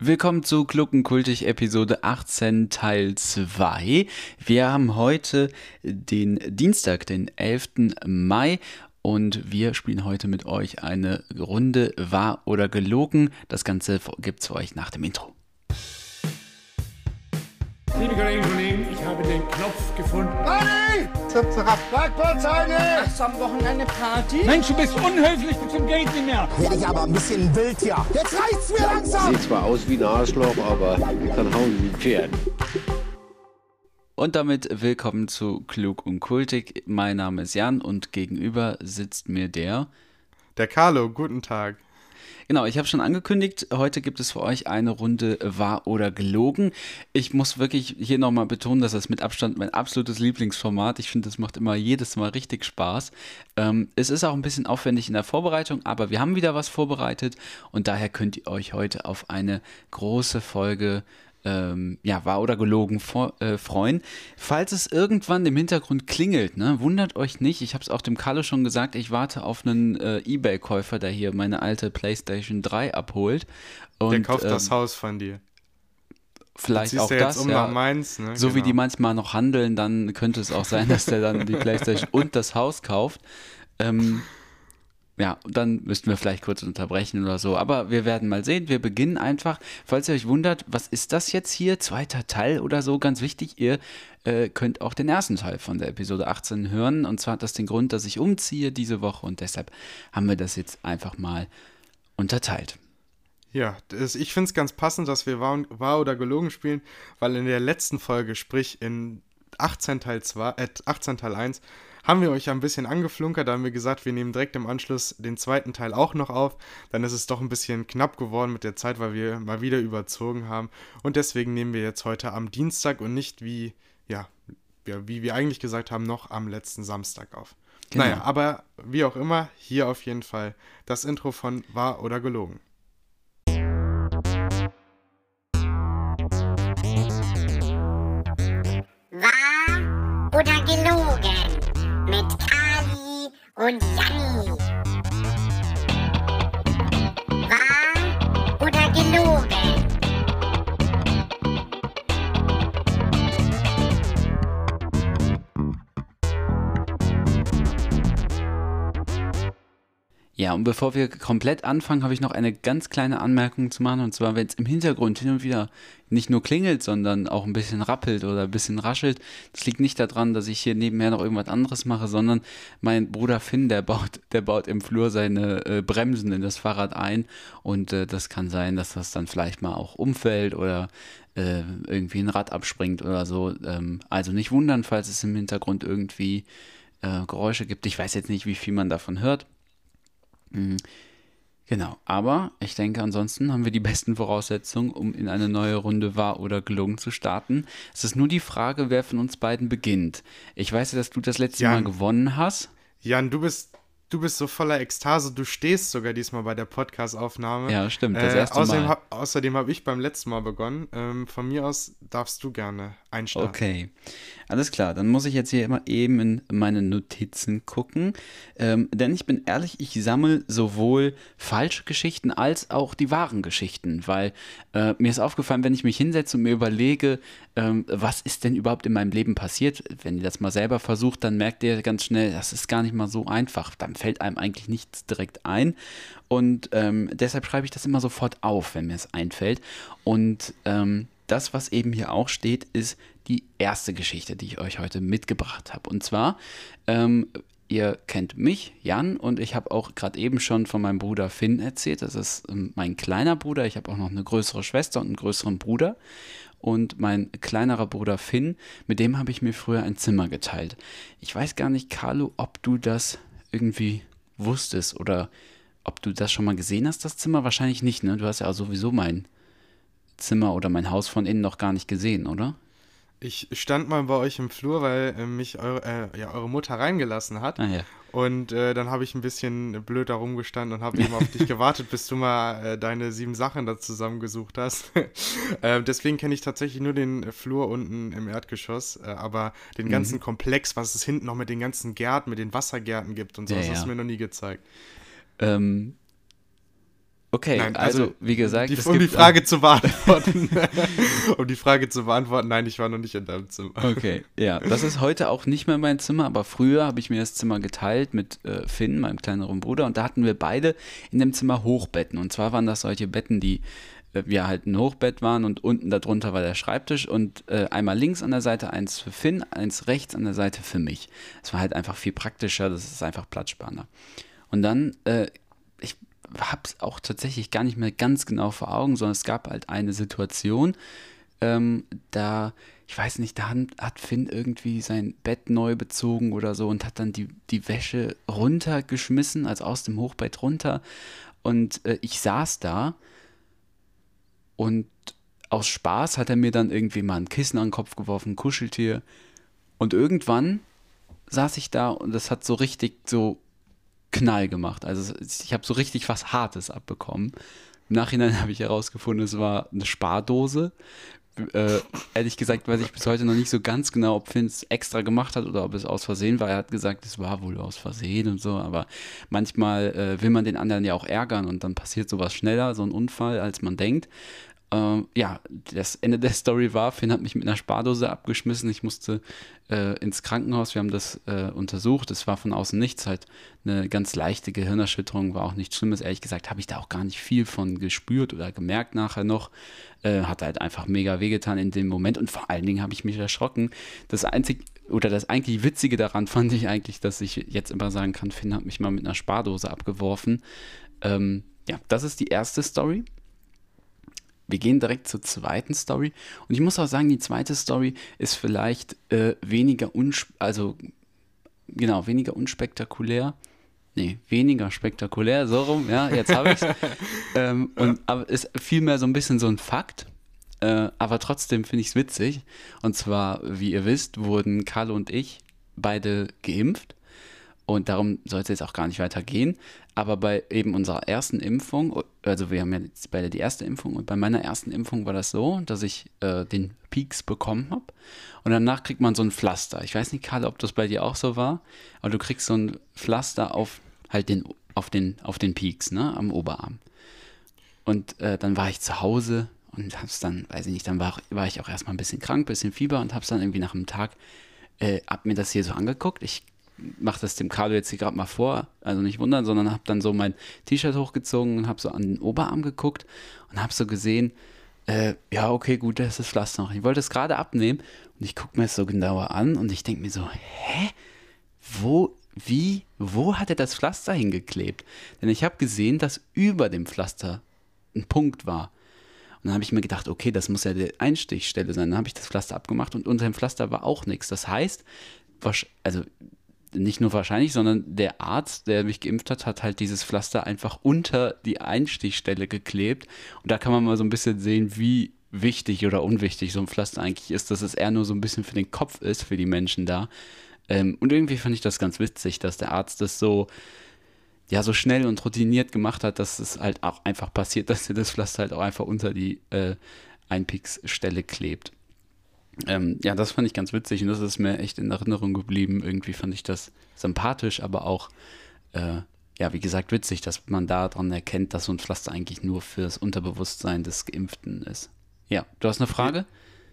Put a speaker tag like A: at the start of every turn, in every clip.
A: Willkommen zu Gluckenkultig Episode 18 Teil 2. Wir haben heute den Dienstag, den 11. Mai und wir spielen heute mit euch eine Runde Wahr oder Gelogen. Das Ganze gibt's für euch nach dem Intro.
B: Liebe Kolleginnen und Kollegen, habe den Knopf gefunden.
C: Party! Zip, zirap. Schlagbolzheide!
D: Hast du am Wochenende Party?
B: Mensch, du bist unhöflich bis zum Geht nicht mehr.
C: Ja, ich aber ein bisschen wild hier. Jetzt reicht's mir langsam!
E: Sieht zwar aus wie ein Arschloch, aber kann hauen wie ein Pferd.
A: Und damit willkommen zu Klug und Kultig. Mein Name ist Jan und gegenüber sitzt mir der.
F: Der Carlo, guten Tag.
A: Genau, ich habe schon angekündigt, heute gibt es für euch eine Runde wahr oder gelogen. Ich muss wirklich hier nochmal betonen, dass das mit Abstand mein absolutes Lieblingsformat. Ich finde, das macht immer jedes Mal richtig Spaß. Ähm, es ist auch ein bisschen aufwendig in der Vorbereitung, aber wir haben wieder was vorbereitet und daher könnt ihr euch heute auf eine große Folge ähm, ja, wahr oder gelogen vor, äh, freuen. Falls es irgendwann im Hintergrund klingelt, ne, wundert euch nicht. Ich habe es auch dem Kalle schon gesagt, ich warte auf einen äh, Ebay-Käufer, der hier meine alte PlayStation 3 abholt. Und,
F: Der kauft das
A: ähm,
F: Haus von dir.
A: Vielleicht auch das.
F: um
A: ja.
F: nach Mainz, ne?
A: So wie
F: Genau.
A: die manchmal noch handeln, dann könnte es auch sein, dass der dann die PlayStation und das Haus kauft. Ähm, ja, dann müssten wir vielleicht kurz unterbrechen oder so. Aber wir werden mal sehen. Wir beginnen einfach. Falls ihr euch wundert, was ist das jetzt hier? Zweiter Teil oder so? Ganz wichtig, ihr äh, könnt auch den ersten Teil von der Episode 18 hören. Und zwar hat das den Grund, dass ich umziehe diese Woche und deshalb haben wir das jetzt einfach mal unterteilt.
F: Ja, das, ich finde es ganz passend, dass wir wahr, wahr oder gelogen spielen, weil in der letzten Folge, sprich in 18 Teil, 2, äh, 18 Teil 1, haben wir euch ein bisschen angeflunkert, da haben wir gesagt, wir nehmen direkt im Anschluss den zweiten Teil auch noch auf. Dann ist es doch ein bisschen knapp geworden mit der Zeit, weil wir mal wieder überzogen haben. Und deswegen nehmen wir jetzt heute am Dienstag und nicht wie, ja, ja, wie wir eigentlich gesagt haben, noch am letzten Samstag auf.
A: Genau.
F: Naja, aber wie auch immer, hier auf jeden Fall das Intro von Wahr oder gelogen.
G: Wahr oder gelogen? Und
A: bevor wir komplett anfangen, habe ich noch eine ganz kleine Anmerkung zu machen. Und zwar, wenn es im Hintergrund hin und wieder nicht nur klingelt, sondern auch ein bisschen rappelt oder ein bisschen raschelt, das liegt nicht daran, dass ich hier nebenher noch irgendwas anderes mache, sondern mein Bruder Finn, der baut, der baut im Flur seine äh, Bremsen in das Fahrrad ein. Und äh, das kann sein, dass das dann vielleicht mal auch umfällt oder äh, irgendwie ein Rad abspringt oder so. Ähm, also nicht wundern, falls es im Hintergrund irgendwie äh, Geräusche gibt. Ich weiß jetzt nicht, wie viel man davon hört. Mhm. Genau, aber ich denke, ansonsten haben wir die besten Voraussetzungen, um in eine neue Runde wahr oder gelungen zu starten. Es ist nur die Frage, wer von uns beiden beginnt. Ich weiß ja, dass du das letzte
F: Jan.
A: Mal gewonnen hast.
F: Jan, du bist, du bist so voller Ekstase, du stehst sogar diesmal bei der Podcast-Aufnahme.
A: Ja, stimmt, das
F: Äh,
A: erste
F: außerdem
A: Mal.
F: hab, außerdem habe ich beim letzten Mal begonnen. Ähm, von mir aus darfst du gerne einstarten.
A: Okay, alles klar. Dann muss ich jetzt hier immer eben in meine Notizen gucken. Ähm, denn ich bin ehrlich, ich sammle sowohl falsche Geschichten als auch die wahren Geschichten. Weil äh, mir ist aufgefallen, wenn ich mich hinsetze und mir überlege, ähm, was ist denn überhaupt in meinem Leben passiert, wenn ihr das mal selber versucht, dann merkt ihr ganz schnell, das ist gar nicht mal so einfach. Dann fällt einem eigentlich nichts direkt ein. Und ähm, deshalb schreibe ich das immer sofort auf, wenn mir es einfällt. Und ähm, das, was eben hier auch steht, ist die erste Geschichte, die ich euch heute mitgebracht habe. Und zwar, ähm, ihr kennt mich, Jan, und ich habe auch gerade eben schon von meinem Bruder Finn erzählt. Das ist ähm, mein kleiner Bruder. Ich habe auch noch eine größere Schwester und einen größeren Bruder. Und mein kleinerer Bruder Finn, mit dem habe ich mir früher ein Zimmer geteilt. Ich weiß gar nicht, Carlo, ob du das irgendwie wusstest oder ob du das schon mal gesehen hast, das Zimmer. Wahrscheinlich nicht, ne? Du hast ja sowieso mein Zimmer oder mein Haus von innen noch gar nicht gesehen, oder?
F: Ich stand mal bei euch im Flur, weil äh, mich eure, äh, ja, eure Mutter reingelassen hat.
A: Ah ja.
F: Und äh, dann habe ich ein bisschen blöd da rumgestanden und habe eben auf dich gewartet, bis du mal äh, deine sieben Sachen da zusammengesucht hast. äh, deswegen kenne ich tatsächlich nur den Flur unten im Erdgeschoss, äh, aber den
A: Mhm.
F: ganzen Komplex, was es hinten noch mit den ganzen Gärten, mit den Wassergärten gibt und so,
A: Ja,
F: das hast
A: ja.
F: du mir noch nie gezeigt.
A: Ähm, Okay,
F: Nein,
A: also,
F: also,
A: wie gesagt,
F: Die, um die Frage zu beantworten. um die Frage zu beantworten, nein, ich war noch nicht in deinem Zimmer.
A: Okay, ja, das ist heute auch nicht mehr mein Zimmer, aber früher habe ich mir das Zimmer geteilt mit äh, Finn, meinem kleineren Bruder, und da hatten wir beide in dem Zimmer Hochbetten. Und zwar waren das solche Betten, die äh, ja halt ein Hochbett waren und unten darunter war der Schreibtisch und äh, einmal links an der Seite eins für Finn, eins rechts an der Seite für mich. Es war halt einfach viel praktischer, das ist einfach platzsparender. Und dann, äh, habe es auch tatsächlich gar nicht mehr ganz genau vor Augen, sondern es gab halt eine Situation, ähm, da, ich weiß nicht, da hat, Finn irgendwie sein Bett neu bezogen oder so und hat dann die, die Wäsche runtergeschmissen, also aus dem Hochbett runter. Und äh, ich saß da und aus Spaß hat er mir dann irgendwie mal ein Kissen an den Kopf geworfen, ein Kuscheltier. Und irgendwann saß ich da und das hat so richtig so Knall gemacht. Also ich habe so richtig was Hartes abbekommen. Im Nachhinein habe ich herausgefunden, es war eine Spardose. Äh, ehrlich gesagt weiß ich bis heute noch nicht so ganz genau, ob Finn es extra gemacht hat oder ob es aus Versehen war. Er hat gesagt, es war wohl aus Versehen und so, aber manchmal äh, will man den anderen ja auch ärgern und dann passiert sowas schneller, so ein Unfall, als man denkt. Ähm, ja, das Ende der Story war, Finn hat mich mit einer Spardose abgeschmissen. Ich musste äh, ins Krankenhaus. Wir haben das äh, untersucht. Es war von außen nichts, halt eine ganz leichte Gehirnerschütterung, war auch nichts Schlimmes. Ehrlich gesagt habe ich da auch gar nicht viel von gespürt oder gemerkt nachher noch. Äh, hat halt einfach mega wehgetan in dem Moment und vor allen Dingen habe ich mich erschrocken. Das einzig oder das eigentlich Witzige daran fand ich eigentlich, dass ich jetzt immer sagen kann, Finn hat mich mal mit einer Spardose abgeworfen. Ähm, ja, das ist die erste Story. Wir gehen direkt zur zweiten Story. Und ich muss auch sagen, die zweite Story ist vielleicht äh, weniger unsp also genau, weniger unspektakulär. Nee, weniger spektakulär, so rum, ja, jetzt habe ich es. ähm, und aber ist vielmehr so ein bisschen so ein Fakt. Äh, aber trotzdem finde ich es witzig. Und zwar, wie ihr wisst, wurden Carlo und ich beide geimpft. Und darum soll es jetzt auch gar nicht weitergehen. Aber bei eben unserer ersten Impfung, also wir haben ja jetzt beide die erste Impfung, und bei meiner ersten Impfung war das so, dass ich äh, den Peaks bekommen habe. Und danach kriegt man so ein Pflaster. Ich weiß nicht, Karl, ob das bei dir auch so war, aber du kriegst so ein Pflaster auf halt den, auf den, auf den Peaks, ne, am Oberarm. Und äh, dann war ich zu Hause und hab's dann, weiß ich nicht, dann war, war ich auch erstmal ein bisschen krank, bisschen Fieber und hab's dann irgendwie nach einem Tag, äh, hab mir das hier so angeguckt. Ich mache das dem Carlo jetzt hier gerade mal vor, also nicht wundern, sondern habe dann so mein T-Shirt hochgezogen und habe so an den Oberarm geguckt und habe so gesehen, äh, ja, okay, gut, da ist das Pflaster noch. Ich wollte es gerade abnehmen und ich gucke mir es so genauer an und ich denke mir so, hä? Wo, wie, wo hat er das Pflaster hingeklebt? Denn ich habe gesehen, dass über dem Pflaster ein Punkt war. Und dann habe ich mir gedacht, okay, das muss ja die Einstichstelle sein. Dann habe ich das Pflaster abgemacht und unter dem Pflaster war auch nichts. Das heißt, also nicht nur wahrscheinlich, sondern der Arzt, der mich geimpft hat, hat halt dieses Pflaster einfach unter die Einstichstelle geklebt. Und da kann man mal so ein bisschen sehen, wie wichtig oder unwichtig so ein Pflaster eigentlich ist, dass es eher nur so ein bisschen für den Kopf ist, für die Menschen da. Ähm, und irgendwie fand ich das ganz witzig, dass der Arzt das so, ja, so schnell und routiniert gemacht hat, dass es halt auch einfach passiert, dass er das Pflaster halt auch einfach unter die äh, Einpix-Stelle klebt. Ähm, ja, das fand ich ganz witzig und das ist mir echt in Erinnerung geblieben. Irgendwie fand ich das sympathisch, aber auch, äh, ja, wie gesagt, witzig, dass man daran erkennt, dass so ein Pflaster eigentlich nur für das Unterbewusstsein des Geimpften ist. Ja, du hast eine Frage?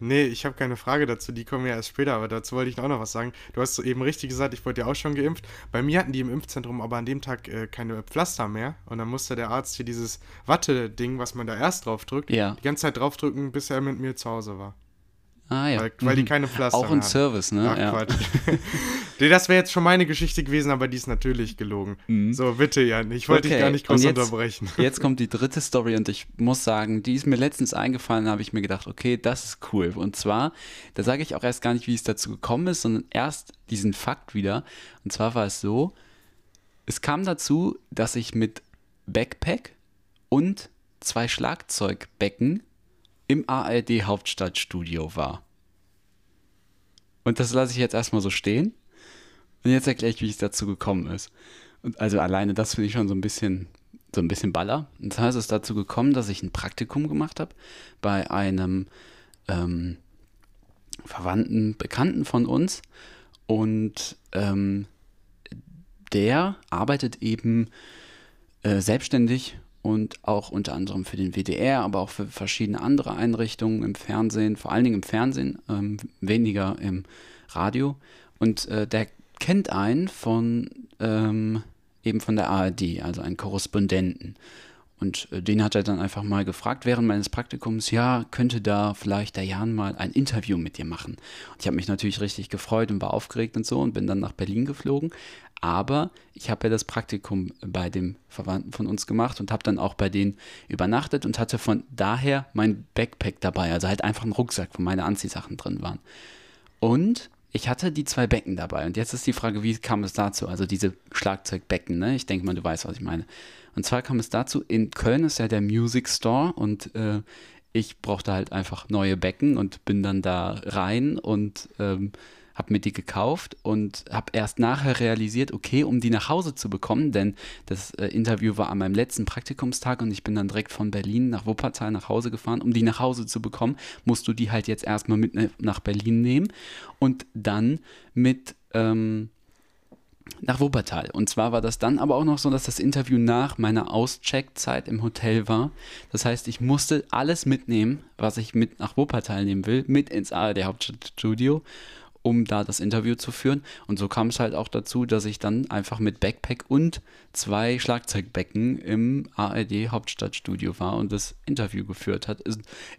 F: Nee, ich habe keine Frage dazu, die kommen ja erst später, aber dazu wollte ich auch noch was sagen. Du hast so eben richtig gesagt, ich wurde ja auch schon geimpft. Bei mir hatten die im Impfzentrum aber an dem Tag äh, keine Pflaster mehr und dann musste der Arzt hier dieses Watte-Ding, was man da erst drauf drückt,
A: Ja.
F: die ganze Zeit draufdrücken, bis er mit mir zu Hause war.
A: Ah ja.
F: Weil, weil die
A: Mhm.
F: keine Pflaster
A: Auch
F: mehr
A: ein
F: hatten.
A: Service, ne?
F: Ach,
A: ja.
F: Quatsch. das wäre jetzt schon meine Geschichte gewesen, aber die ist natürlich gelogen. So, bitte, Jan, ich wollte dich
A: Mhm. Okay,
F: gar nicht groß
A: jetzt-
F: unterbrechen.
A: Jetzt kommt die dritte Story und ich muss sagen, die ist mir letztens eingefallen, habe ich mir gedacht, okay, das ist cool. Und zwar, da sage ich auch erst gar nicht, wie es dazu gekommen ist, sondern erst diesen Fakt wieder. Und zwar war es so, es kam dazu, dass ich mit Backpack und zwei Schlagzeugbecken im ARD Hauptstadtstudio war. Und das lasse ich jetzt erstmal so stehen. Und jetzt erkläre ich, wie es dazu gekommen ist. Und also alleine das finde ich schon so ein bisschen, so ein bisschen baller. Und zwar ist es dazu gekommen, dass ich ein Praktikum gemacht habe bei einem ähm, Verwandten, Bekannten von uns. Und ähm, der arbeitet eben äh, selbstständig und auch unter anderem für den WDR, aber auch für verschiedene andere Einrichtungen im Fernsehen, vor allen Dingen im Fernsehen, ähm, weniger im Radio. Und äh, der kennt einen von ähm, eben von der ARD, also einen Korrespondenten. Und äh, den hat er dann einfach mal gefragt während meines Praktikums, ja, könnte da vielleicht der Jan mal ein Interview mit dir machen? Und ich habe mich natürlich richtig gefreut und war aufgeregt und so und bin dann nach Berlin geflogen. Aber ich habe ja das Praktikum bei dem Verwandten von uns gemacht und habe dann auch bei denen übernachtet und hatte von daher mein Backpack dabei, also halt einfach einen Rucksack, wo meine Anziehsachen drin waren. Und ich hatte die zwei Becken dabei. Und jetzt ist die Frage, wie kam es dazu? Also diese Schlagzeugbecken, ne? Ich denke mal, du weißt, was ich meine. Und zwar kam es dazu, in Köln ist ja der Music Store und äh, ich brauchte halt einfach neue Becken und bin dann da rein und ähm, habe mir die gekauft und habe erst nachher realisiert, okay, um die nach Hause zu bekommen, denn das äh, Interview war an meinem letzten Praktikumstag und ich bin dann direkt von Berlin nach Wuppertal nach Hause gefahren. Um die nach Hause zu bekommen, musst du die halt jetzt erstmal mit ne, nach Berlin nehmen und dann mit ähm, nach Wuppertal. Und zwar war das dann aber auch noch so, dass das Interview nach meiner Auscheckzeit im Hotel war. Das heißt, ich musste alles mitnehmen, was ich mit nach Wuppertal nehmen will, mit ins ARD Hauptstadtstudio um da das Interview zu führen. Und so kam es halt auch dazu, dass ich dann einfach mit Backpack und zwei Schlagzeugbecken im ARD Hauptstadtstudio war und das Interview geführt hat.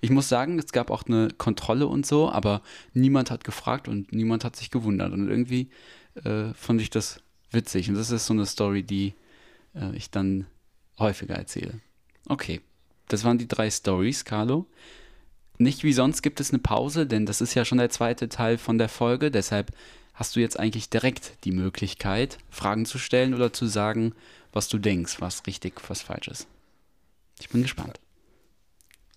A: Ich muss sagen, es gab auch eine Kontrolle und so, aber niemand hat gefragt und niemand hat sich gewundert. Und irgendwie äh, fand ich das witzig. Und das ist so eine Story, die äh, ich dann häufiger erzähle. Okay, das waren die drei Stories, Carlo. Nicht wie sonst gibt es eine Pause, denn das ist ja schon der zweite Teil von der Folge. Deshalb hast du jetzt eigentlich direkt die Möglichkeit, Fragen zu stellen oder zu sagen, was du denkst, was richtig, was falsch ist. Ich bin gespannt.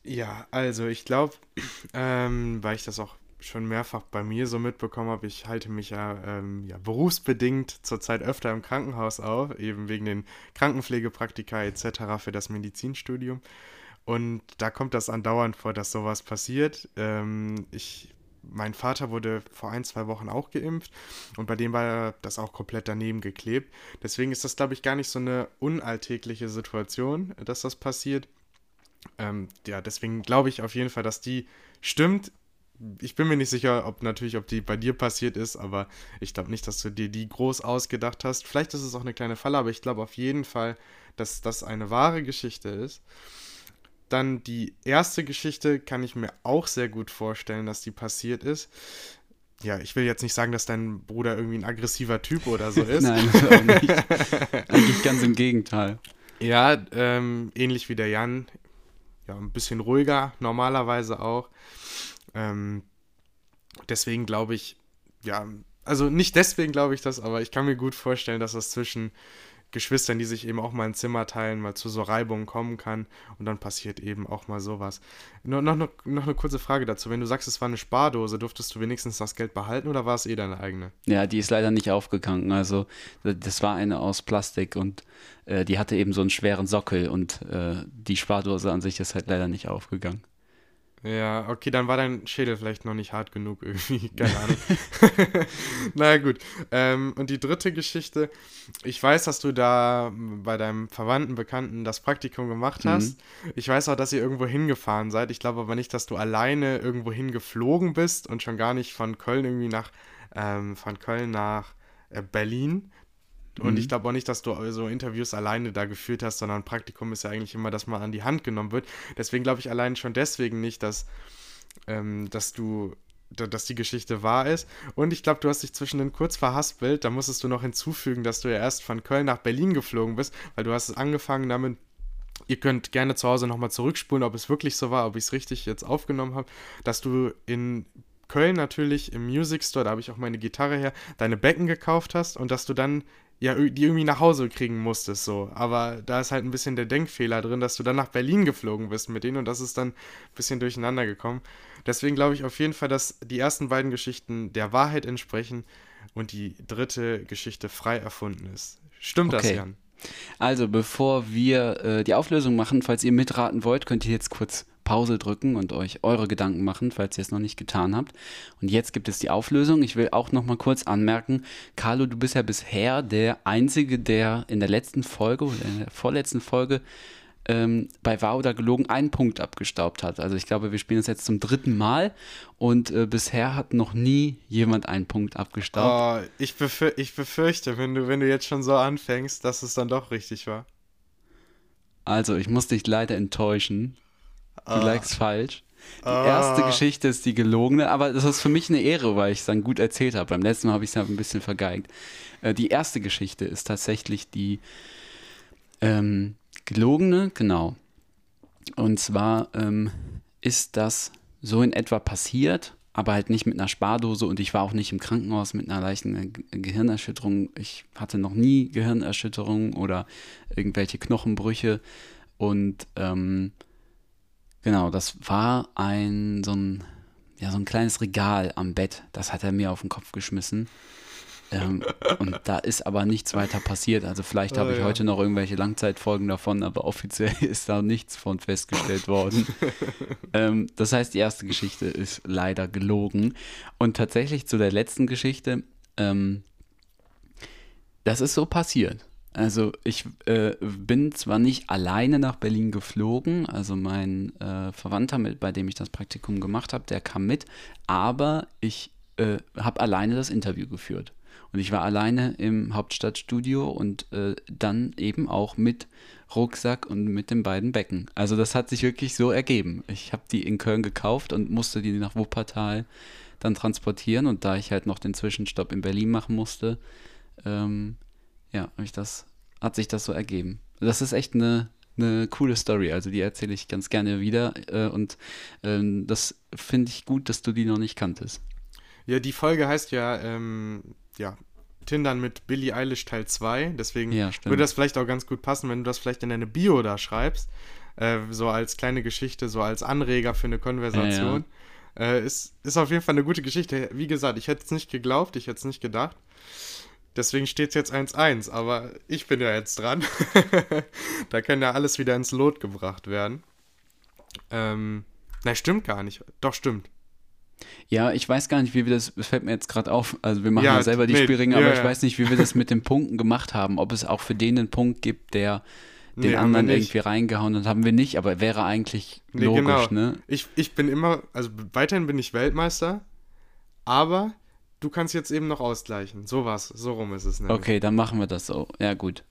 F: Ja, also ich glaube, ähm, weil ich das auch schon mehrfach bei mir so mitbekommen habe, ich halte mich ja, ähm, ja berufsbedingt zurzeit öfter im Krankenhaus auf, eben wegen den Krankenpflegepraktika etc. für das Medizinstudium. Und da kommt das andauernd vor, dass sowas passiert. Ähm, ich, mein Vater wurde vor ein, zwei Wochen auch geimpft und bei dem war das auch komplett daneben geklebt. Deswegen ist das, glaube ich, gar nicht so eine unalltägliche Situation, dass das passiert. Ähm, ja, deswegen glaube ich auf jeden Fall, dass die stimmt. Ich bin mir nicht sicher, ob natürlich, ob die bei dir passiert ist, aber ich glaube nicht, dass du dir die groß ausgedacht hast. Vielleicht ist es auch eine kleine Falle, aber ich glaube auf jeden Fall, dass das eine wahre Geschichte ist. Dann die erste Geschichte kann ich mir auch sehr gut vorstellen, dass die passiert ist. Ja, ich will jetzt nicht sagen, dass dein Bruder irgendwie ein aggressiver Typ oder so ist.
A: Nein, auch nicht. Eigentlich ganz im Gegenteil.
F: Ja, ähm, ähnlich wie der Jan. Ja, ein bisschen ruhiger, normalerweise auch. Ähm, deswegen glaube ich, ja, also nicht deswegen glaube ich das, aber ich kann mir gut vorstellen, dass das zwischen Geschwistern, die sich eben auch mal ein Zimmer teilen, mal zu so Reibungen kommen kann und dann passiert eben auch mal sowas. Noch, noch, noch eine kurze Frage dazu. Wenn du sagst, es war eine Spardose, durftest du wenigstens das Geld behalten oder war es eh deine eigene?
A: Ja, die ist leider nicht aufgegangen. Also das war eine aus Plastik und äh, die hatte eben so einen schweren Sockel und äh, die Spardose an sich ist halt leider nicht aufgegangen.
F: Ja, okay, dann war dein Schädel vielleicht noch nicht hart genug irgendwie, keine Ahnung. naja, gut. Ähm, und die dritte Geschichte, ich weiß, dass du da bei deinem Verwandten, Bekannten das Praktikum gemacht hast. Mhm. Ich weiß auch, dass ihr irgendwo hingefahren seid. Ich glaube aber nicht, dass du alleine irgendwo hingeflogen bist und schon gar nicht von Köln irgendwie nach, ähm, von Köln nach äh, Berlin. Und mhm. ich glaube auch nicht, dass du so Interviews alleine da geführt hast, sondern Praktikum ist ja eigentlich immer, dass man an die Hand genommen wird. Deswegen glaube ich allein schon deswegen nicht, dass, ähm, dass du dass die Geschichte wahr ist. Und ich glaube, du hast dich zwischen den kurz verhaspelt. Da musstest du noch hinzufügen, dass du ja erst von Köln nach Berlin geflogen bist, weil du hast es angefangen damit, ihr könnt gerne zu Hause nochmal zurückspulen, ob es wirklich so war, ob ich es richtig jetzt aufgenommen habe, dass du in Köln natürlich im Music Store, da habe ich auch meine Gitarre her, deine Becken gekauft hast und dass du dann ja, die irgendwie nach Hause kriegen musstest, so. Aber da ist halt ein bisschen der Denkfehler drin, dass du dann nach Berlin geflogen bist mit denen und das ist dann ein bisschen durcheinander gekommen. Deswegen glaube ich auf jeden Fall, dass die ersten beiden Geschichten der Wahrheit entsprechen und die dritte Geschichte frei erfunden ist. Stimmt okay. das, Jan?
A: Also, bevor wir äh, die Auflösung machen, falls ihr mitraten wollt, könnt ihr jetzt kurz Pause drücken und euch eure Gedanken machen, falls ihr es noch nicht getan habt. Und jetzt gibt es die Auflösung. Ich will auch noch mal kurz anmerken, Carlo, du bist ja bisher der Einzige, der in der letzten Folge oder in der vorletzten Folge ähm, bei Wahr oder Gelogen einen Punkt abgestaubt hat. Also ich glaube, wir spielen das jetzt zum dritten Mal und äh, bisher hat noch nie jemand einen Punkt abgestaubt.
F: Oh, ich, befür ich befürchte, wenn du, wenn du jetzt schon so anfängst, dass es dann doch richtig war.
A: Also, ich muss dich leider enttäuschen. Du
F: Ah.
A: lagst falsch. Die erste Geschichte ist die gelogene, aber das ist für mich eine Ehre, weil ich es dann gut erzählt habe. Beim letzten Mal habe ich es ja ein bisschen vergeigt. Äh, die erste Geschichte ist tatsächlich die ähm, gelogene, genau. Und zwar ähm, ist das so in etwa passiert, aber halt nicht mit einer Spardose und ich war auch nicht im Krankenhaus mit einer leichten Ge- Gehirnerschütterung. Ich hatte noch nie Gehirnerschütterung oder irgendwelche Knochenbrüche und ähm, genau, das war ein so ein ja so ein kleines Regal am Bett. Das hat er mir auf den Kopf geschmissen. Ähm, und da ist aber nichts weiter passiert. Also vielleicht habe
F: Oh,
A: ich
F: ja.
A: heute noch irgendwelche Langzeitfolgen davon, aber offiziell ist da nichts von festgestellt worden. ähm, das heißt, die erste Geschichte ist leider gelogen. Und tatsächlich zu der letzten Geschichte, ähm, das ist so passiert. Also ich äh, bin zwar nicht alleine nach Berlin geflogen, also mein äh, Verwandter, mit, bei dem ich das Praktikum gemacht habe, der kam mit, aber ich äh, habe alleine das Interview geführt. Und ich war alleine im Hauptstadtstudio und äh, dann eben auch mit Rucksack und mit den beiden Becken. Also das hat sich wirklich so ergeben. Ich habe die in Köln gekauft und musste die nach Wuppertal dann transportieren. Und da ich halt noch den Zwischenstopp in Berlin machen musste, ähm, ja, hab ich das, hat sich das so ergeben. Das ist echt eine, eine coole Story. Also die erzähle ich ganz gerne wieder. Äh, und ähm, das finde ich gut, dass du die noch nicht kanntest.
F: Ja, die Folge heißt ja, ähm, ja, Tindern mit Billie Eilish Teil 2. Deswegen
A: Ja,
F: würde das vielleicht auch ganz gut passen, wenn du das vielleicht in deine Bio da schreibst. Äh, so als kleine Geschichte, so als Anreger für eine Konversation. Äh, ist, ist auf jeden Fall eine gute Geschichte. Wie gesagt, ich hätte es nicht geglaubt, ich hätte es nicht gedacht. Deswegen steht es jetzt 1-1, aber ich bin ja jetzt dran. da kann ja alles wieder ins Lot gebracht werden. Ähm, nein, stimmt gar nicht. Doch, stimmt.
A: Ja, ich weiß gar nicht, wie wir das, das fällt mir jetzt gerade auf, also wir machen ja,
F: Ja,
A: selber die
F: nee,
A: Spielringe,
F: ja,
A: aber ich
F: ja.
A: weiß nicht, wie wir das mit den Punkten gemacht haben, ob es auch für den einen Punkt gibt, der den
F: Nee,
A: anderen irgendwie reingehauen hat, haben wir nicht, aber wäre eigentlich
F: Nee,
A: logisch,
F: genau.
A: ne?
F: Ich, ich bin immer, also weiterhin bin ich Weltmeister, aber du kannst jetzt eben noch ausgleichen. So was, so rum ist es nämlich.
A: Okay, dann machen wir das so. Ja, gut.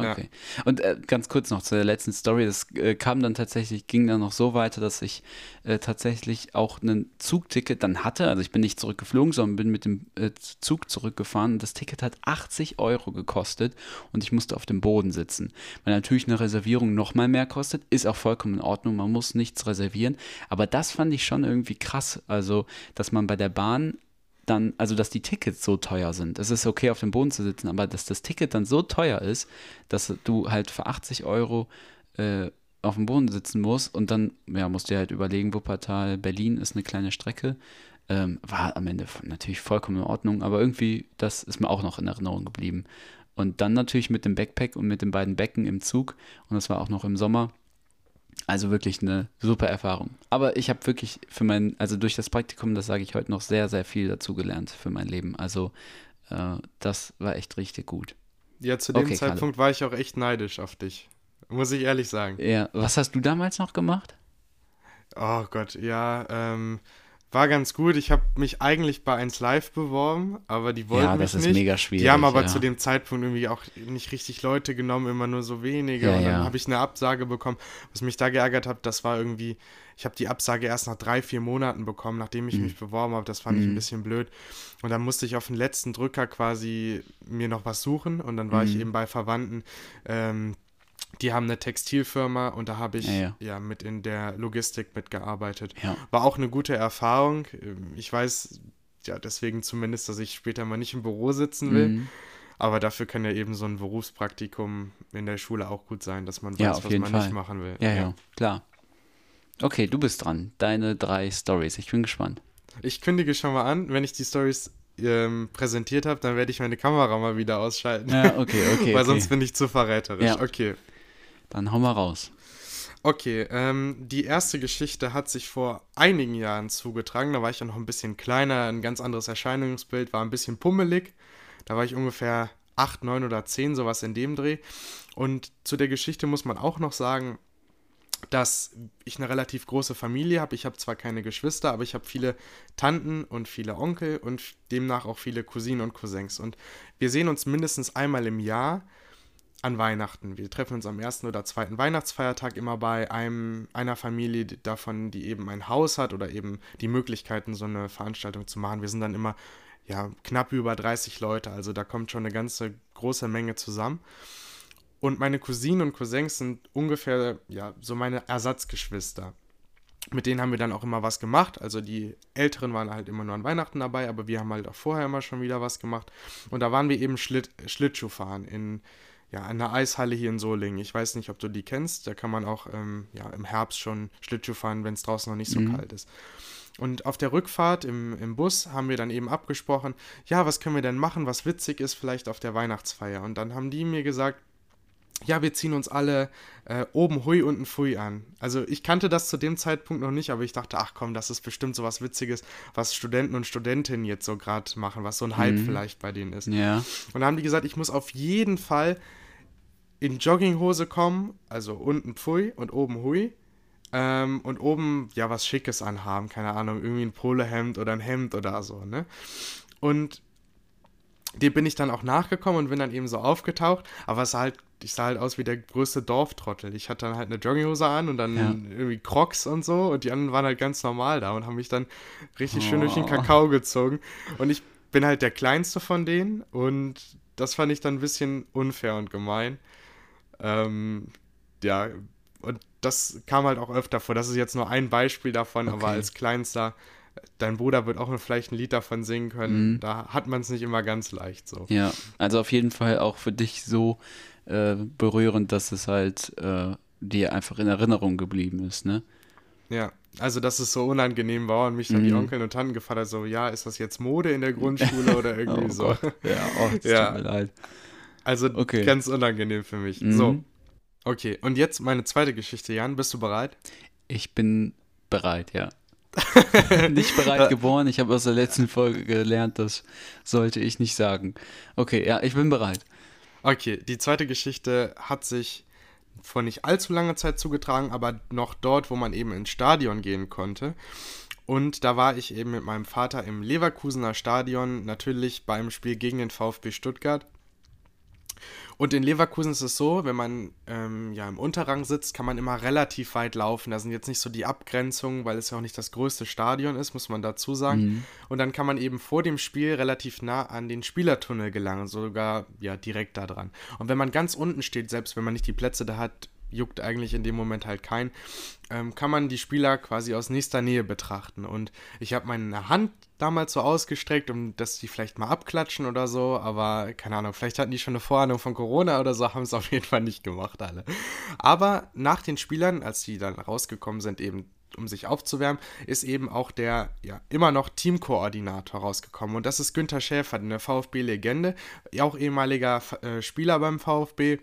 F: Ja.
A: Okay. Und äh, ganz kurz noch zu der letzten Story. Das äh, kam dann tatsächlich, ging dann noch so weiter, dass ich äh, tatsächlich auch ein Zugticket dann hatte. Also ich bin nicht zurückgeflogen, sondern bin mit dem äh, Zug zurückgefahren. Das Ticket hat 80 Euro gekostet und ich musste auf dem Boden sitzen. Weil natürlich eine Reservierung noch mal mehr kostet, ist auch vollkommen in Ordnung. Man muss nichts reservieren. Aber das fand ich schon irgendwie krass. Also, dass man bei der Bahn dann, also dass die Tickets so teuer sind. Es ist okay, auf dem Boden zu sitzen, aber dass das Ticket dann so teuer ist, dass du halt für 80 Euro äh, auf dem Boden sitzen musst und dann, ja, musst du dir halt überlegen, Wuppertal, Berlin ist eine kleine Strecke. Ähm, war am Ende natürlich vollkommen in Ordnung, aber irgendwie, das ist mir auch noch in Erinnerung geblieben. Und dann natürlich mit dem Backpack und mit den beiden Becken im Zug und das war auch noch im Sommer. Also wirklich eine super Erfahrung. Aber ich habe wirklich für mein, also durch das Praktikum, das sage ich heute noch, sehr, sehr viel dazugelernt für mein Leben. Also äh, das war echt richtig gut.
F: Ja, zu dem
A: Okay, Kalle.
F: Zeitpunkt war ich auch echt neidisch auf dich. Muss ich ehrlich sagen.
A: Ja, was hast du damals noch gemacht?
F: Oh Gott, ja, ähm, war ganz gut. Ich habe mich eigentlich bei 1 Live beworben, aber die wollten
A: Ja,
F: mich
A: das ist
F: nicht.
A: mega schwierig,
F: Die haben aber
A: ja.
F: zu dem Zeitpunkt irgendwie auch nicht richtig Leute genommen, immer nur so wenige.
A: Ja,
F: und dann
A: ja.
F: habe ich eine Absage bekommen. Was mich da geärgert hat, das war irgendwie, ich habe die Absage erst nach drei, vier Monaten bekommen, nachdem
A: Mhm.
F: ich mich beworben habe. Das fand ich ein bisschen blöd. Und dann musste ich auf den letzten Drücker quasi mir noch was suchen. Und dann war ich
A: Mhm.
F: eben bei Verwandten. Ähm, die haben eine Textilfirma und da habe ich
A: Ja, ja.
F: ja mit in der Logistik mitgearbeitet.
A: Ja.
F: War auch eine gute Erfahrung. Ähm, Ich weiß ja deswegen zumindest, dass ich später mal nicht im Büro sitzen will.
A: Mhm.
F: Aber dafür kann ja eben so ein Berufspraktikum in der Schule auch gut sein, dass man weiß, was man
A: Fall.
F: nicht machen will.
A: Ja, ja, klar. Okay, du bist dran. Deine drei Stories. Ich bin gespannt.
F: Ich kündige schon mal an, wenn ich die Stories ähm, präsentiert habe, dann werde ich meine Kamera mal wieder ausschalten.
A: Ja, okay, okay.
F: Weil
A: okay.
F: sonst bin ich zu verräterisch.
A: Ja.
F: Okay.
A: Dann hau mal raus.
F: Okay, ähm, die erste Geschichte hat sich vor einigen Jahren zugetragen. Da war ich ja noch ein bisschen kleiner, ein ganz anderes Erscheinungsbild, war ein bisschen pummelig. Da war ich ungefähr acht, neun oder zehn, sowas in dem Dreh. Und zu der Geschichte muss man auch noch sagen, dass ich eine relativ große Familie habe. Ich habe zwar keine Geschwister, aber ich habe viele Tanten und viele Onkel und demnach auch viele Cousinen und Cousins. Und wir sehen uns mindestens einmal im Jahr an Weihnachten. Wir treffen uns am ersten oder zweiten Weihnachtsfeiertag immer bei einem, einer Familie davon, die eben ein Haus hat oder eben die Möglichkeiten, so eine Veranstaltung zu machen. Wir sind dann immer ja, knapp über 30 Leute, also da kommt schon eine ganze große Menge zusammen. Und meine Cousinen und Cousins sind ungefähr, ja, so meine Ersatzgeschwister. Mit denen haben wir dann auch immer was gemacht. Also die Älteren waren halt immer nur an Weihnachten dabei, aber wir haben halt auch vorher immer schon wieder was gemacht. Und da waren wir eben Schlitt, Schlittschuh in, ja, in der Eishalle hier in Solingen. Ich weiß nicht, ob du die kennst. Da kann man auch ähm, ja, im Herbst schon Schlittschuh fahren, wenn es draußen noch nicht so
A: Mhm.
F: kalt ist. Und auf der Rückfahrt im, im Bus haben wir dann eben abgesprochen, ja, was können wir denn machen, was witzig ist, vielleicht auf der Weihnachtsfeier. Und dann haben die mir gesagt, ja, wir ziehen uns alle äh, oben Hui, unten Pfui an. Also ich kannte das zu dem Zeitpunkt noch nicht, aber ich dachte, ach komm, das ist bestimmt so was Witziges, was Studenten und Studentinnen jetzt so gerade machen, was so ein Hype vielleicht bei denen ist.
A: Ja.
F: Und dann haben die gesagt, ich muss auf jeden Fall in Jogginghose kommen, also unten Pfui und oben Hui. Ähm, und oben ja was Schickes anhaben, keine Ahnung, irgendwie ein Polohemd oder ein Hemd oder so, ne? Und dem bin ich dann auch nachgekommen und bin dann eben so aufgetaucht, aber es sah halt, ich sah halt aus wie der größte Dorftrottel. Ich hatte dann halt eine Jogginghose an und dann
A: Ja.
F: irgendwie Crocs und so und die anderen waren halt ganz normal da und haben mich dann richtig schön durch den
A: Oh.
F: Kakao gezogen. Und ich bin halt der kleinste von denen und das fand ich dann ein bisschen unfair und gemein. Ähm, ja, und das kam halt auch öfter vor. Das ist jetzt nur ein Beispiel davon, aber
A: Okay.
F: als kleinster, dein Bruder wird auch vielleicht ein Lied davon singen können.
A: Mhm.
F: Da hat man es nicht immer ganz leicht so.
A: Ja, also auf jeden Fall auch für dich so äh, berührend, dass es halt äh, dir einfach in Erinnerung geblieben ist, ne?
F: Ja, also dass es so unangenehm war und mich dann die
A: Mhm.
F: Onkel und Tanten gefragt hat, so, ja, ist das jetzt Mode in der Grundschule oder irgendwie
A: Oh
F: so.
A: Gott. Ja, oh, es
F: Ja.
A: tut mir leid.
F: Also
A: Okay.
F: ganz unangenehm für mich.
A: Mhm.
F: So, okay. Und jetzt meine zweite Geschichte, Jan. Bist du bereit?
A: Ich bin bereit, ja. nicht bereit geboren. Ich habe aus der letzten Folge gelernt, das sollte ich nicht sagen. Okay, ja, ich bin bereit.
F: Okay, die zweite Geschichte hat sich vor nicht allzu langer Zeit zugetragen, aber noch dort, wo man eben ins Stadion gehen konnte. Und da war ich eben mit meinem Vater im Leverkusener Stadion, natürlich beim Spiel gegen den VfB Stuttgart. Und in Leverkusen ist es so, wenn man ähm, ja im Unterrang sitzt, kann man immer relativ weit laufen. Da sind jetzt nicht so die Abgrenzungen, weil es ja auch nicht das größte Stadion ist, muss man dazu sagen. Und dann kann man eben vor dem Spiel relativ nah an den Spielertunnel gelangen, sogar ja direkt da dran. Und wenn man ganz unten steht, selbst wenn man nicht die Plätze da hat, juckt eigentlich in dem Moment halt kein, ähm, kann man die Spieler quasi aus nächster Nähe betrachten. Und ich habe meine Hand damals so ausgestreckt, um dass die vielleicht mal abklatschen oder so, aber keine Ahnung, vielleicht hatten die schon eine Vorahnung von Corona oder so, haben es auf jeden Fall nicht gemacht alle. Aber nach den Spielern, als die dann rausgekommen sind, eben um sich aufzuwärmen, ist eben auch der ja immer noch Teamkoordinator rausgekommen. Und das ist Günther Schäfer, eine VfB-Legende, auch ehemaliger äh, Spieler beim VfB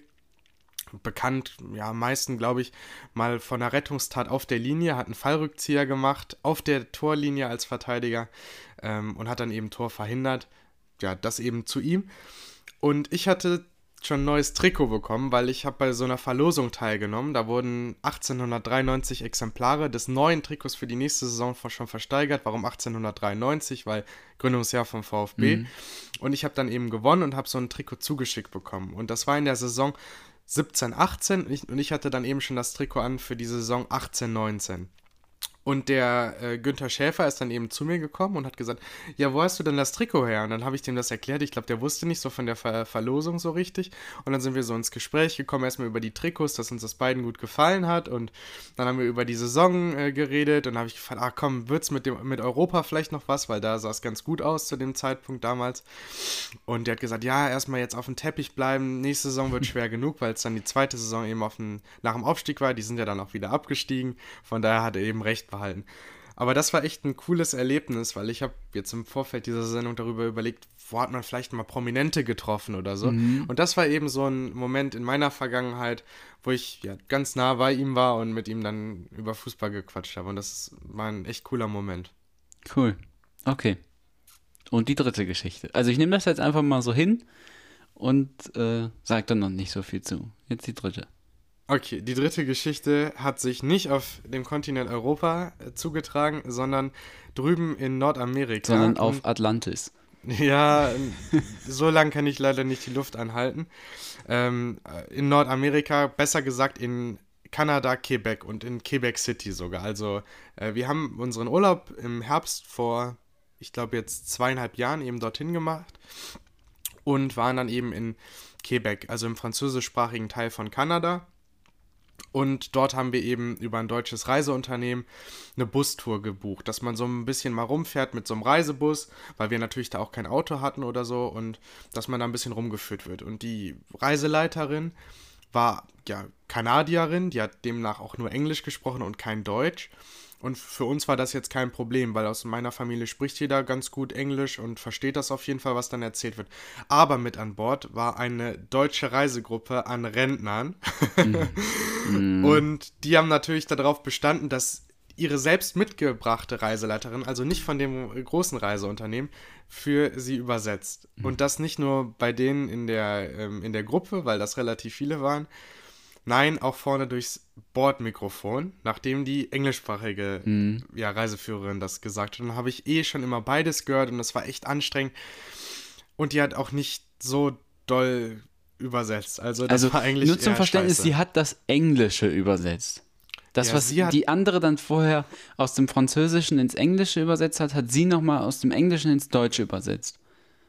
F: bekannt, ja, am meisten, glaube ich, mal von einer Rettungstat auf der Linie, hat einen Fallrückzieher gemacht, auf der Torlinie als Verteidiger ähm, und hat dann eben Tor verhindert. Ja, das eben zu ihm. Und ich hatte schon ein neues Trikot bekommen, weil ich habe bei so einer Verlosung teilgenommen. Da wurden 1893 Exemplare des neuen Trikots für die nächste Saison schon versteigert. Warum 1893? Weil Gründungsjahr vom VfB. Und ich habe dann eben gewonnen und habe so ein Trikot zugeschickt bekommen. Und das war in der Saison 17, 18 und ich, und ich hatte dann eben schon das Trikot an für die Saison 18, 19. Und der äh, Günther Schäfer ist dann eben zu mir gekommen und hat gesagt, ja, wo hast du denn das Trikot her? Und dann habe ich dem das erklärt. Ich glaube, der wusste nicht so von der Ver Verlosung so richtig. Und dann sind wir so ins Gespräch gekommen, erstmal über die Trikots, dass uns das beiden gut gefallen hat. Und dann haben wir über die Saison äh, geredet. Und dann habe ich gefragt, ah komm, wird's mit, dem, mit Europa vielleicht noch was? Weil da sah es ganz gut aus zu dem Zeitpunkt damals. Und der hat gesagt, ja, erstmal jetzt auf dem Teppich bleiben. Nächste Saison wird schwer genug, weil es dann die zweite Saison eben auf den, nach dem Aufstieg war. Die sind ja dann auch wieder abgestiegen. Von daher hat er eben recht behalten. Aber das war echt ein cooles Erlebnis, weil ich habe jetzt im Vorfeld dieser Sendung darüber überlegt, wo hat man vielleicht mal Prominente getroffen oder so. Und das war eben so ein Moment in meiner Vergangenheit, wo ich ja ganz nah bei ihm war und mit ihm dann über Fußball gequatscht habe. Und das war ein echt cooler Moment.
A: Cool. Okay. Und die dritte Geschichte. Also ich nehme das jetzt einfach mal so hin und äh, sagt dann noch nicht so viel zu. Jetzt die dritte.
F: Okay, die dritte Geschichte hat sich nicht auf dem Kontinent Europa äh, zugetragen, sondern drüben in Nordamerika.
A: Sondern auf Atlantis.
F: Ja, so lange kann ich leider nicht die Luft anhalten. Ähm, in Nordamerika, besser gesagt in Kanada, Quebec und in Quebec City sogar. Also äh, wir haben unseren Urlaub im Herbst vor, ich glaube jetzt zweieinhalb Jahren eben dorthin gemacht und waren dann eben in Quebec, also im französischsprachigen Teil von Kanada. Und dort haben wir eben über ein deutsches Reiseunternehmen eine Bustour gebucht, dass man so ein bisschen mal rumfährt mit so einem Reisebus, weil wir natürlich da auch kein Auto hatten oder so und dass man da ein bisschen rumgeführt wird. Und die Reiseleiterin war ja Kanadierin, die hat demnach auch nur Englisch gesprochen und kein Deutsch. Und für uns war das jetzt kein Problem, weil aus meiner Familie spricht jeder ganz gut Englisch und versteht das auf jeden Fall, was dann erzählt wird. Aber mit an Bord war eine deutsche Reisegruppe an Rentnern. Und die haben natürlich darauf bestanden, dass ihre selbst mitgebrachte Reiseleiterin, also nicht von dem großen Reiseunternehmen, für sie übersetzt. Und das nicht nur bei denen in der, ähm, in der Gruppe, weil das relativ viele waren, nein, auch vorne durchs Bordmikrofon, nachdem die englischsprachige ja, Reiseführerin das gesagt hat. Dann habe ich eh schon immer beides gehört und das war echt anstrengend. Und die hat auch nicht so doll übersetzt. Also das
A: Also
F: war eigentlich
A: nur zum Verständnis,
F: scheiße.
A: sie hat das Englische übersetzt. Das,
F: Ja,
A: was die andere dann vorher aus dem Französischen ins Englische übersetzt hat, hat sie nochmal aus dem Englischen ins Deutsche übersetzt.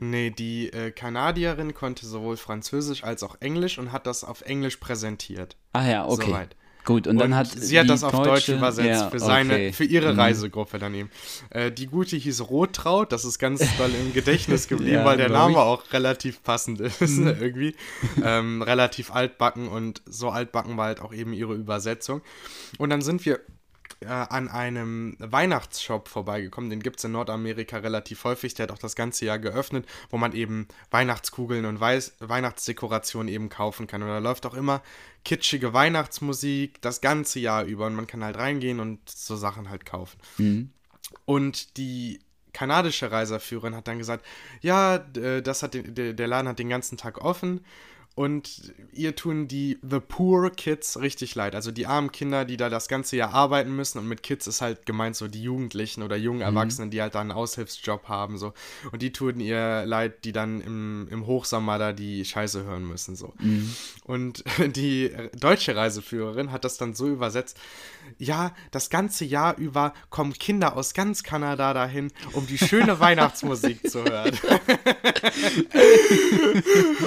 F: Nee, die äh, Kanadierin konnte sowohl Französisch als auch Englisch und hat das auf Englisch präsentiert.
A: Ah ja, okay.
F: Soweit.
A: Gut, und, dann hat
F: sie hat das auf Deutsch
A: Deutsche-
F: übersetzt
A: ja,
F: für seine,
A: okay.
F: für ihre
A: Mhm.
F: Reisegruppe dann eben. Äh, die gute hieß Rottraut, das ist ganz doll im Gedächtnis geblieben,
A: Ja,
F: weil der Name
A: ich. Mhm.
F: auch relativ passend ist, irgendwie. Ähm, relativ altbacken und so altbacken war halt auch eben ihre Übersetzung. Und dann sind wir äh, an einem Weihnachtsshop vorbeigekommen. Den gibt es in Nordamerika relativ häufig. Der hat auch das ganze Jahr geöffnet, wo man eben Weihnachtskugeln und Weiß Weihnachtsdekorationen eben kaufen kann. Und da läuft auch immer kitschige Weihnachtsmusik das ganze Jahr über. Und man kann halt reingehen und so Sachen halt kaufen. Und die kanadische Reiseführerin hat dann gesagt, ja, d- das hat den, der Laden hat den ganzen Tag offen und ihr tun die The Poor Kids richtig leid. Also die armen Kinder, die da das ganze Jahr arbeiten müssen und mit Kids ist halt gemeint so die Jugendlichen oder jungen Erwachsenen, die halt da einen Aushilfsjob haben so. Und die tun ihr leid, die dann im, im Hochsommer da die Scheiße hören müssen so. Und die deutsche Reiseführerin hat das dann so übersetzt, ja, das ganze Jahr über kommen Kinder aus ganz Kanada dahin, um die schöne Weihnachtsmusik zu hören.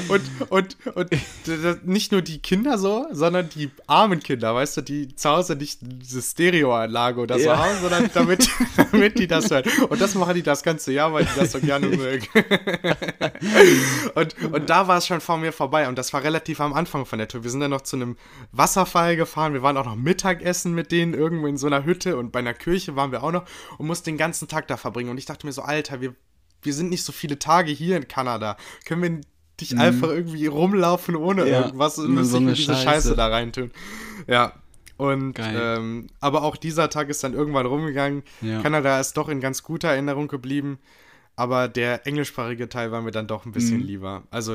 F: und, und, und nicht nur die Kinder so, sondern die armen Kinder, weißt du, die zu Hause nicht diese Stereoanlage oder so
A: Ja.
F: haben, sondern damit, damit die das hören. Und das machen die das ganze Jahr, weil die das so gerne mögen. und, und da war es schon vor mir vorbei und das war relativ am Anfang von der Tour. Wir sind dann noch zu einem Wasserfall gefahren, wir waren auch noch Mittagessen mit denen irgendwo in so einer Hütte und bei einer Kirche waren wir auch noch und mussten den ganzen Tag da verbringen. Und ich dachte mir so, Alter, wir, wir sind nicht so viele Tage hier in Kanada. Können wir nicht einfach irgendwie rumlaufen ohne
A: Mhm. Ja,
F: irgendwas und
A: so eine
F: diese Scheiße.
A: Scheiße
F: da reintun? Ja. Und ähm, aber auch dieser Tag ist dann irgendwann rumgegangen.
A: Ja.
F: Kanada ist doch in ganz guter Erinnerung geblieben. Aber der englischsprachige Teil war mir dann doch ein bisschen
A: Mhm.
F: lieber. Also,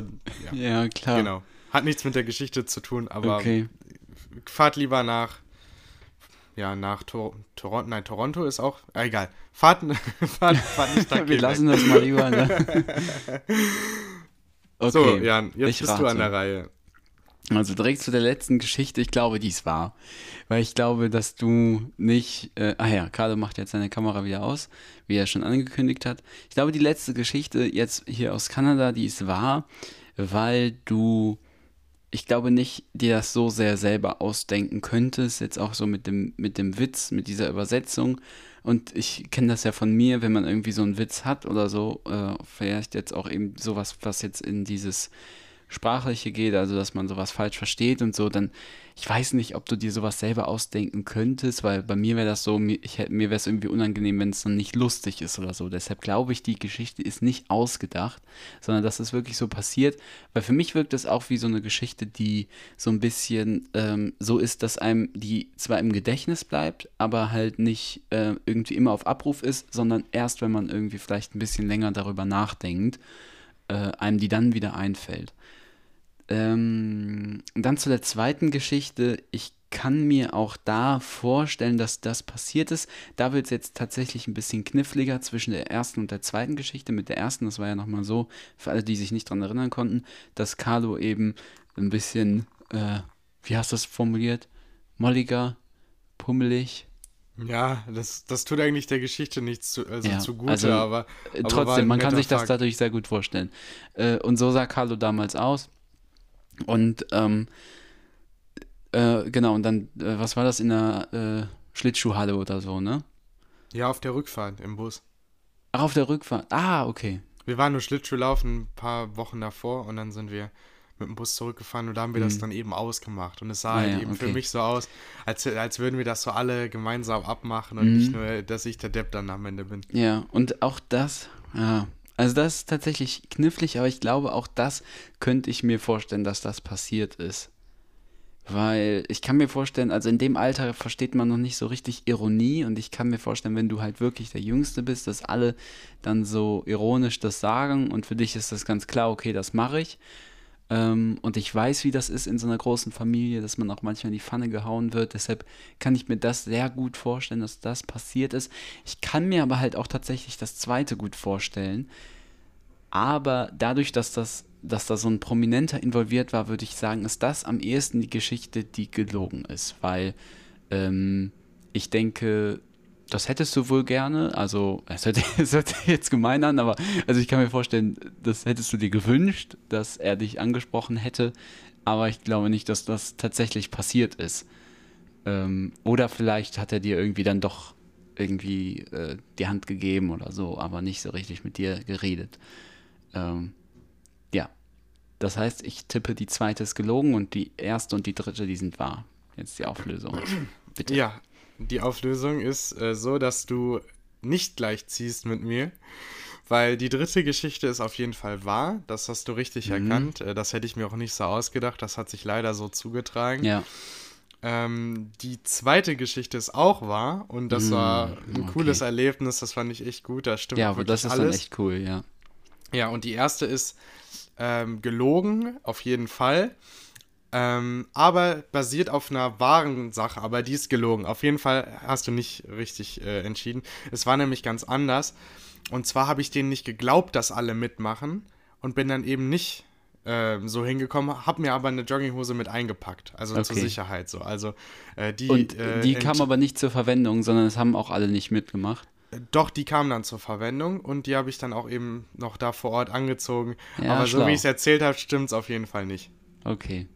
F: ja,
A: Ja, klar.
F: genau. Hat nichts mit der Geschichte zu tun, aber
A: Okay.
F: fahrt lieber nach, ja, nach Tor Toronto. Nein, Toronto ist auch, ah, egal. Fahrt, fahrt, fahrt nicht nach
A: Wir lassen das mal lieber. Ne? Okay,
F: So, Jan, jetzt
A: ich
F: bist du an
A: rate.
F: der Reihe.
A: Also direkt zu der letzten Geschichte, ich glaube, dies war. Weil ich glaube, dass du nicht. Äh, ah ja, Carlo macht jetzt seine Kamera wieder aus, wie er schon angekündigt hat. Ich glaube, die letzte Geschichte jetzt hier aus Kanada, die ist wahr, weil du. Ich glaube nicht, dir das so sehr selber ausdenken könntest, jetzt auch so mit dem, mit dem Witz, mit dieser Übersetzung. Und ich kenne das ja von mir, wenn man irgendwie so einen Witz hat oder so, äh, vielleicht jetzt auch eben sowas, was jetzt in dieses Sprachliche geht, also dass man sowas falsch versteht und so, dann, ich weiß nicht, ob du dir sowas selber ausdenken könntest, weil bei mir wäre das so, mir, ich, mir wäre es irgendwie unangenehm, wenn es dann nicht lustig ist oder so. Deshalb glaube ich, die Geschichte ist nicht ausgedacht, sondern dass es wirklich so passiert, weil für mich wirkt es auch wie so eine Geschichte, die so ein bisschen ähm, so ist, dass einem die zwar im Gedächtnis bleibt, aber halt nicht äh, irgendwie immer auf Abruf ist, sondern erst, wenn man irgendwie vielleicht ein bisschen länger darüber nachdenkt, äh, einem die dann wieder einfällt. Ähm, dann zu der zweiten Geschichte. Ich kann mir auch da vorstellen, dass das passiert ist. Da wird es jetzt tatsächlich ein bisschen kniffliger zwischen der ersten und der zweiten Geschichte. Mit der ersten, das war ja nochmal so, für alle, die sich nicht dran erinnern konnten, dass Carlo eben ein bisschen, äh, wie hast du das formuliert? Molliger, pummelig.
F: Ja, das, das tut eigentlich der Geschichte nichts zu, also
A: Ja,
F: zugute,
A: also,
F: aber,
A: Äh,
F: aber
A: Trotzdem, man kann sich das
F: Fakt.
A: dadurch sehr gut vorstellen. Äh, und so sah Carlo damals aus. Und ähm, äh, genau, und dann, äh, was war das in der äh, Schlittschuhhalle oder so, ne?
F: Ja, auf der Rückfahrt im Bus.
A: Ach, auf der Rückfahrt. Ah, okay.
F: Wir waren nur Schlittschuhlaufen ein paar Wochen davor und dann sind wir mit dem Bus zurückgefahren und da haben wir das dann eben ausgemacht. Und es sah
A: Mhm. Ah,
F: halt
A: ja,
F: eben für
A: okay.
F: mich so aus, als, als würden wir das so alle gemeinsam abmachen und
A: Mhm.
F: nicht nur, dass ich der Depp dann am Ende bin.
A: Ja, und auch das, ja. Also das ist tatsächlich knifflig, aber ich glaube, auch das könnte ich mir vorstellen, dass das passiert ist. Weil ich kann mir vorstellen, also in dem Alter versteht man noch nicht so richtig Ironie und ich kann mir vorstellen, wenn du halt wirklich der Jüngste bist, dass alle dann so ironisch das sagen und für dich ist das ganz klar, okay, das mache ich. Ähm, und ich weiß, wie das ist in so einer großen Familie, dass man auch manchmal in die Pfanne gehauen wird. Deshalb kann ich mir das sehr gut vorstellen, dass das passiert ist. Ich kann mir aber halt auch tatsächlich das zweite gut vorstellen. Aber dadurch, dass das, dass da so ein Prominenter involviert war, würde ich sagen, ist das am ehesten die Geschichte, die gelogen ist. Weil ähm, ich denke, das hättest du wohl gerne. Also, es hört, hört jetzt gemein an, aber also ich kann mir vorstellen, das hättest du dir gewünscht, dass er dich angesprochen hätte. Aber ich glaube nicht, dass das tatsächlich passiert ist. Ähm, oder vielleicht hat er dir irgendwie dann doch irgendwie äh, die Hand gegeben oder so, aber nicht so richtig mit dir geredet. Ähm, ja. Das heißt, ich tippe, die zweite ist gelogen und die erste und die dritte, die sind wahr. Jetzt die Auflösung. Bitte.
F: Ja, die Auflösung ist äh, so, dass du nicht gleich ziehst mit mir, weil die dritte Geschichte ist auf jeden Fall wahr. Das hast du richtig
A: Mhm.
F: erkannt. Äh, das hätte ich mir auch nicht so ausgedacht. Das hat sich leider so zugetragen.
A: Ja.
F: Ähm, die zweite Geschichte ist auch wahr und das
A: Mm,
F: war ein
A: okay.
F: cooles Erlebnis. Das fand ich echt gut. Da stimmt
A: Ja, aber
F: wirklich
A: das ist
F: alles.
A: dann echt cool, ja.
F: Ja, und die erste ist ähm, gelogen, auf jeden Fall. Ähm, aber basiert auf einer wahren Sache, aber die ist gelogen. Auf jeden Fall hast du nicht richtig äh, entschieden. Es war nämlich ganz anders. Und zwar habe ich denen nicht geglaubt, dass alle mitmachen und bin dann eben nicht äh, so hingekommen, habe mir aber eine Jogginghose mit eingepackt, also zur
A: Okay.
F: Sicherheit so. Also äh, die,
A: Und
F: äh,
A: die kam aber nicht zur Verwendung, sondern es haben auch alle nicht mitgemacht.
F: Doch, die kamen dann zur Verwendung und die habe ich dann auch eben noch da vor Ort angezogen.
A: Ja,
F: aber so
A: schlau.
F: wie ich es erzählt habe, stimmt es auf jeden Fall nicht.
A: Okay.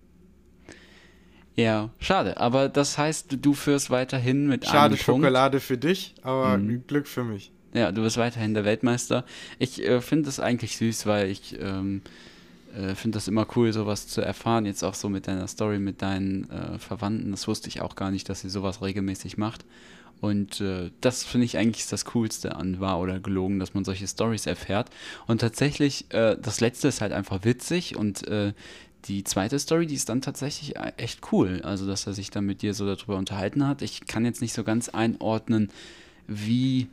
A: Ja, schade. Aber das heißt, du führst weiterhin mit
F: Schade
A: einem Punkt.
F: Schokolade für dich, aber
A: Mhm.
F: Glück für mich.
A: Ja, du bist weiterhin der Weltmeister. Ich äh, finde das eigentlich süß, weil ich ähm, äh, finde das immer cool, sowas zu erfahren. Jetzt auch so mit deiner Story mit deinen äh, Verwandten. Das wusste ich auch gar nicht, dass sie sowas regelmäßig macht. Und äh, das finde ich eigentlich das Coolste an wahr oder gelogen, dass man solche Stories erfährt. Und tatsächlich, äh, das letzte ist halt einfach witzig und äh, die zweite Story, die ist dann tatsächlich äh, echt cool. Also, dass er sich dann mit dir so darüber unterhalten hat. Ich kann jetzt nicht so ganz einordnen, wie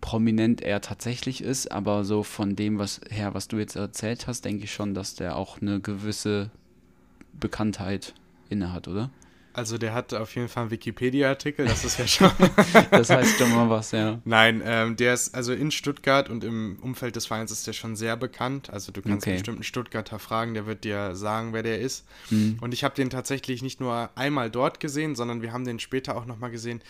A: prominent er tatsächlich ist, aber so von dem was her, was du jetzt erzählt hast, denke ich schon, dass der auch eine gewisse Bekanntheit innehat, oder?
F: Also der hat auf jeden Fall einen Wikipedia-Artikel, das ist ja schon.
A: Das heißt schon mal was, ja.
F: Nein, ähm, der ist also in Stuttgart und im Umfeld des Vereins ist der schon sehr bekannt. Also du kannst
A: Okay.
F: bestimmt einen Stuttgarter fragen, der wird dir sagen, wer der ist.
A: Mhm.
F: Und ich habe den tatsächlich nicht nur einmal dort gesehen, sondern wir haben den später auch nochmal gesehen.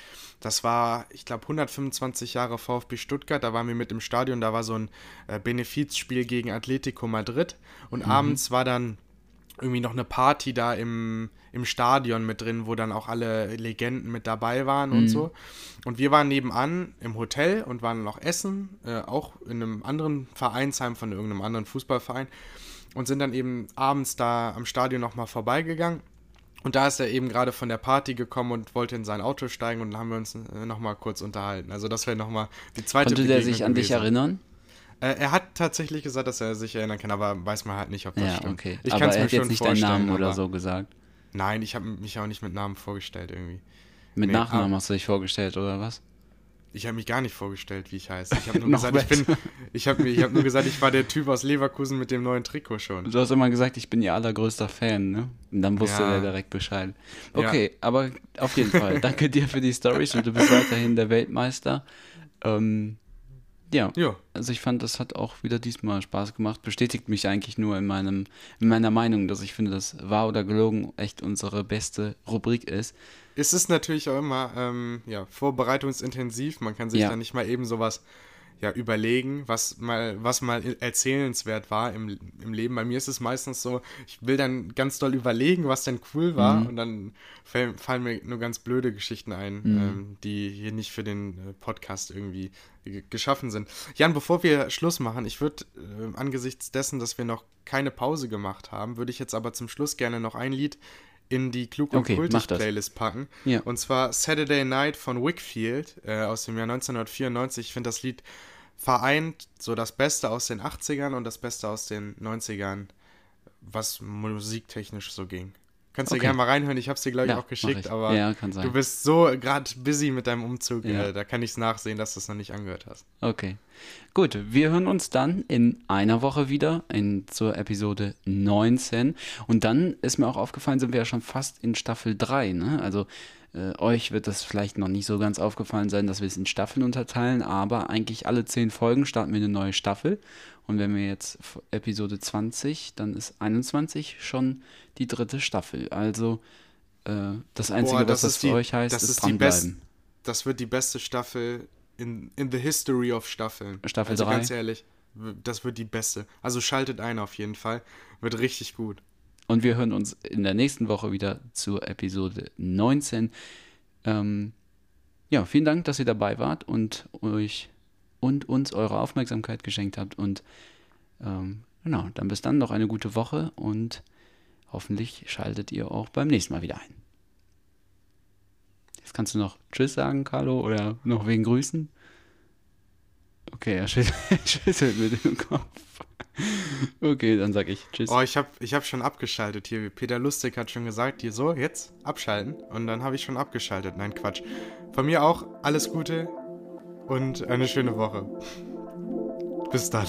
F: Das war, ich glaube, 125 Jahre VfB Stuttgart. Da waren wir mit im Stadion. Da war so ein äh, Benefizspiel gegen Atletico Madrid. Und
A: Mhm.
F: abends war dann irgendwie noch eine Party da im, im Stadion mit drin, wo dann auch alle Legenden mit dabei waren und so. Und wir waren nebenan im Hotel und waren noch essen, äh, auch in einem anderen Vereinsheim von irgendeinem anderen Fußballverein und sind dann eben abends da am Stadion nochmal vorbeigegangen. Und da ist er eben gerade von der Party gekommen und wollte in sein Auto steigen und dann haben wir uns äh, nochmal kurz unterhalten. Also das wäre nochmal die zweite
A: Konnte der sich an dich
F: gewesen.
A: erinnern?
F: Äh, er hat tatsächlich gesagt, dass er sich erinnern kann, aber weiß man halt nicht, ob das
A: Ja,
F: stimmt.
A: okay.
F: Ich kann's
A: er
F: mir schon
A: jetzt nicht deinen
F: vorstellen,
A: Namen oder so gesagt.
F: Nein, ich habe mich auch nicht mit Namen vorgestellt irgendwie.
A: Mit
F: Nee,
A: Nachnamen
F: aber-
A: hast du dich vorgestellt oder was?
F: Ich habe mich gar nicht vorgestellt, wie ich heiße. Ich habe nur, gesagt, ich, bin, ich, hab, mir- ich hab nur gesagt, ich war der Typ aus Leverkusen mit dem neuen Trikot schon.
A: Du hast immer gesagt, ich bin ihr allergrößter Fan, ne? Und dann wusste
F: Ja.
A: er direkt Bescheid. Okay, aber auf jeden Fall, danke dir für die Stories und du bist weiterhin der Weltmeister. Ähm, ja,
F: Ja,
A: also ich fand, das hat auch wieder diesmal Spaß gemacht. Bestätigt mich eigentlich nur in, meinem, in meiner Meinung, dass ich finde, dass wahr oder gelogen echt unsere beste Rubrik ist.
F: es ist natürlich auch immer ähm, ja, vorbereitungsintensiv. Man kann sich
A: Ja.
F: da nicht mal eben sowas ja, überlegen, was mal, was mal erzählenswert war im, im Leben. Bei mir ist es meistens so, ich will dann ganz doll überlegen, was denn cool war und dann fallen, fallen mir nur ganz blöde Geschichten ein, ähm, die hier nicht für den äh, Podcast irgendwie ge- geschaffen sind. Jan, bevor wir Schluss machen, ich würde äh, angesichts dessen, dass wir noch keine Pause gemacht haben, würde ich jetzt aber zum Schluss gerne noch ein Lied in die Klug und
A: Okay,
F: Kultig. Playlist packen.
A: Ja.
F: Und zwar Saturday Night von Wickfield äh, aus dem Jahr 1994. Ich finde das Lied vereint so das Beste aus den 80ern und das Beste aus den 90ern, was musiktechnisch so ging. Kannst du
A: Okay.
F: gerne mal reinhören, ich habe es dir, glaube ich,
A: Ja,
F: auch geschickt,
A: ich.
F: aber
A: Ja, kann sein.
F: du bist so gerade busy mit deinem Umzug,
A: Ja.
F: äh, da kann ich es nachsehen, dass du es noch nicht angehört hast.
A: Okay. Gut, wir hören uns dann in einer Woche wieder in, zur Episode 19. Und dann ist mir auch aufgefallen, sind wir ja schon fast in Staffel 3. Ne? Also äh, euch wird das vielleicht noch nicht so ganz aufgefallen sein, dass wir es in Staffeln unterteilen, aber eigentlich alle 10 Folgen starten wir eine neue Staffel. Und wenn wir jetzt Episode 20, dann ist 21 schon die dritte Staffel. Also äh, das Einzige,
F: Boah,
A: was das für
F: die-
A: euch heißt,
F: das
A: ist,
F: ist
A: dranbleiben.
F: Das wird die beste Staffel in, in the history of Staffeln.
A: Staffel
F: also
A: drei.
F: ganz ehrlich, das wird die beste. Also schaltet ein auf jeden Fall. Wird richtig gut.
A: Und wir hören uns in der nächsten Woche wieder zur Episode 19. Ähm, ja, vielen Dank, dass ihr dabei wart und euch und uns eure Aufmerksamkeit geschenkt habt. Und ähm, genau, dann bis dann noch eine gute Woche und hoffentlich schaltet ihr auch beim nächsten Mal wieder ein. Jetzt kannst du noch Tschüss sagen, Carlo, oder noch wegen Grüßen? Okay, er schüttelt, schüttelt mit dem Kopf. Okay, dann sag ich Tschüss.
F: Oh, ich habe ich hab schon abgeschaltet hier. Peter Lustig hat schon gesagt, hier so, jetzt abschalten. Und dann habe ich schon abgeschaltet. Nein, Quatsch. Von mir auch alles Gute und eine schöne Woche. Bis dann.